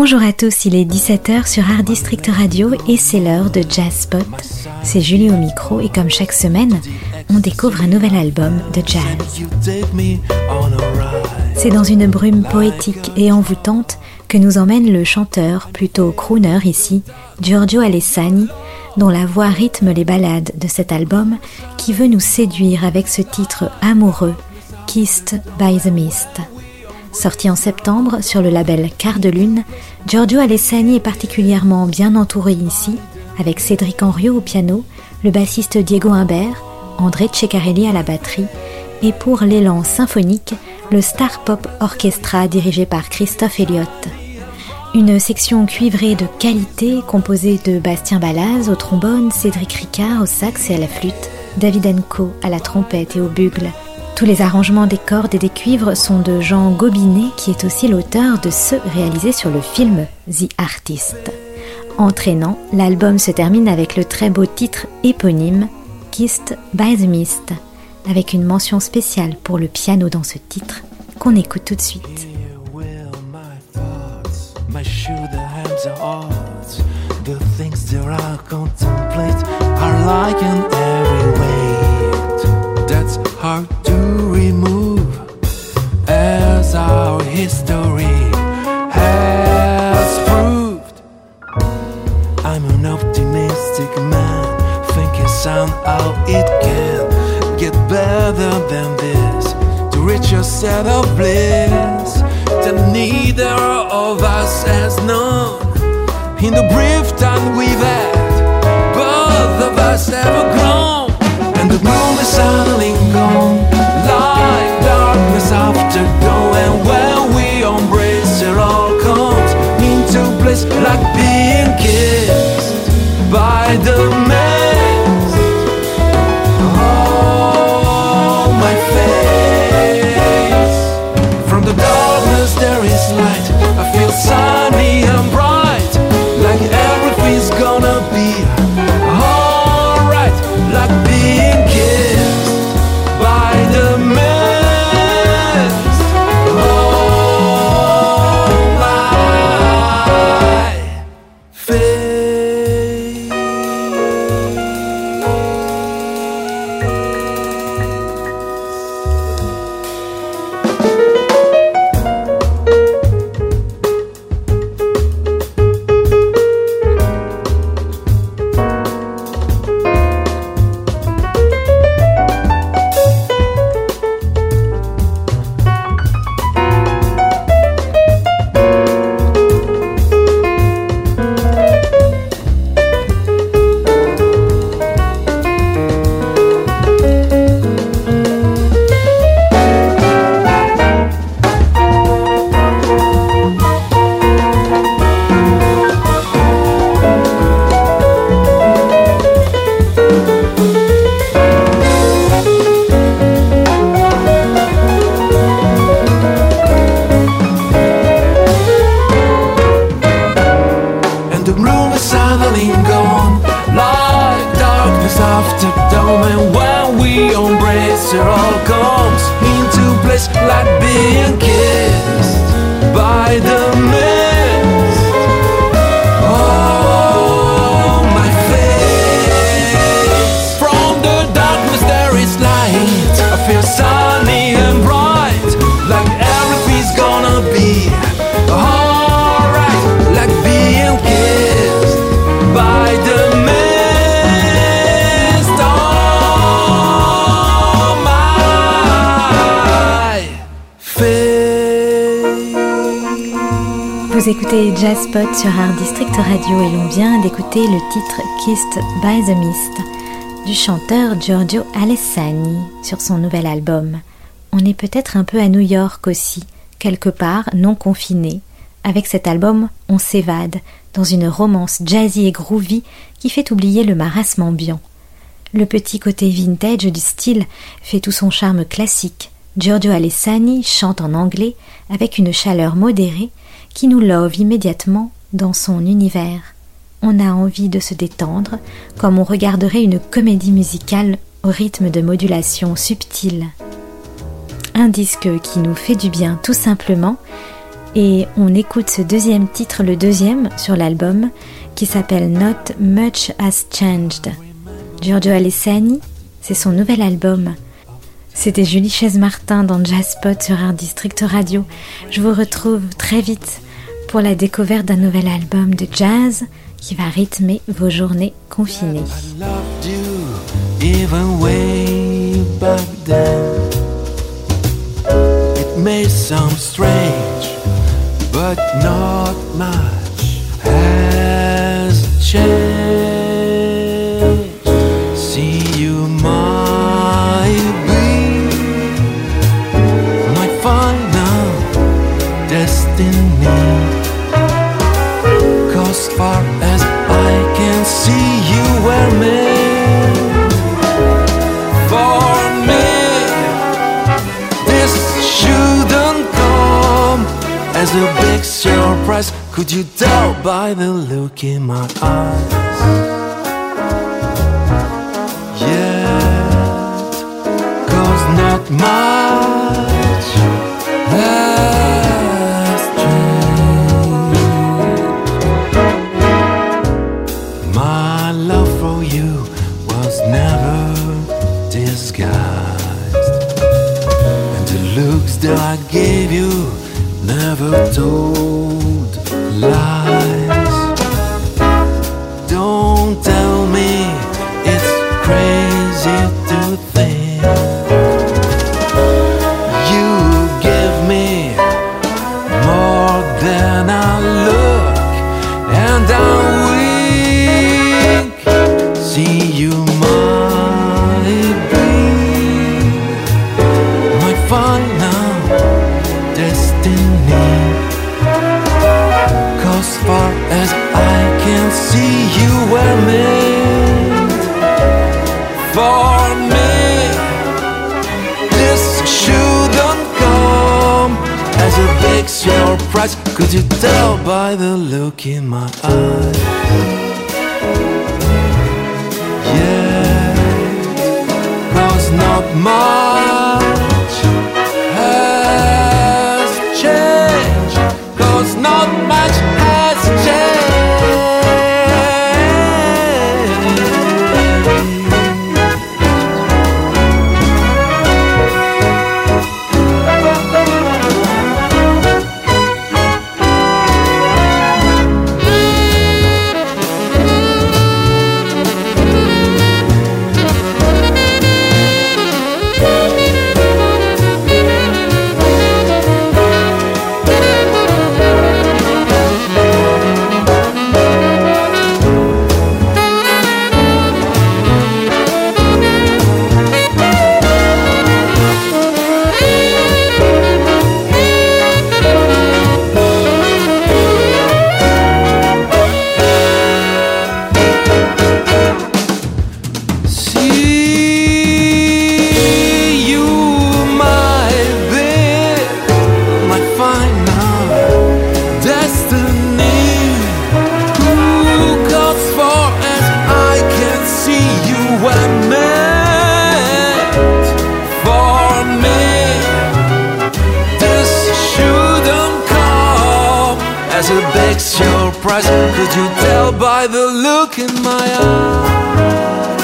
Bonjour à tous, il est 17h sur Art District Radio et c'est l'heure de Jazz Spot. C'est Julie au micro et comme chaque semaine, on découvre un nouvel album de jazz. C'est dans une brume poétique et envoûtante que nous emmène le chanteur, plutôt crooner ici, Giorgio Alessani, dont la voix rythme les ballades de cet album qui veut nous séduire avec ce titre amoureux, Kissed by the Mist. Sorti en septembre sur le label Quart de Lune, Giorgio Alessani est particulièrement bien entouré ici, avec Cédric Henriot au piano, le bassiste Diego Imbert, André Ceccarelli à la batterie, et pour l'élan symphonique, le Star Pop Orchestra dirigé par Christophe Elliott. Une section cuivrée de qualité composée de Bastien Balaz au trombone, Cédric Ricard au sax et à la flûte, David Enco à la trompette et au bugle. Tous les arrangements des cordes et des cuivres sont de Jean Gobinet qui est aussi l'auteur de ceux réalisés sur le film The Artist. Entraînant, l'album se termine avec le très beau titre éponyme Kissed by the Mist, avec une mention spéciale pour le piano dans ce titre qu'on écoute tout de suite. Hard to remove, as our history has proved. I'm an optimistic man, thinking somehow it can get better than this to reach a set of bliss that neither of us has known. In the brief time we've like being kissed by the Vous écoutez Jazz Spot sur Art District Radio et l'on vient d'écouter le titre Kissed by the Mist du chanteur Giorgio Alessani sur son nouvel album. On est peut-être un peu à New York aussi, quelque part non confiné. Avec cet album, on s'évade dans une romance jazzy et groovy qui fait oublier le marasme ambiant. Le petit côté vintage du style fait tout son charme classique. Giorgio Alessani chante en anglais avec une chaleur modérée qui nous love immédiatement dans son univers. On a envie de se détendre, comme on regarderait une comédie musicale au rythme de modulation subtil. Un disque qui nous fait du bien tout simplement et on écoute ce deuxième titre, le deuxième sur l'album, qui s'appelle Not Much Has Changed. Giorgio Alessani, c'est son nouvel album. C'était Julie Chaise-Martin dans Jazzpot sur un District Radio. Je vous retrouve très vite pour la découverte d'un nouvel album de jazz qui va rythmer vos journées confinées. As a big surprise. Could you tell by the look in my eyes? Yet, cause not much has changed. My love for you was never disguised, and the looks that I gave you never told for me. This shouldn't come as a big surprise. Could you tell by the look in my eyes? Yeah, cause not much as a big surprise. Could you tell by the look in my eyes?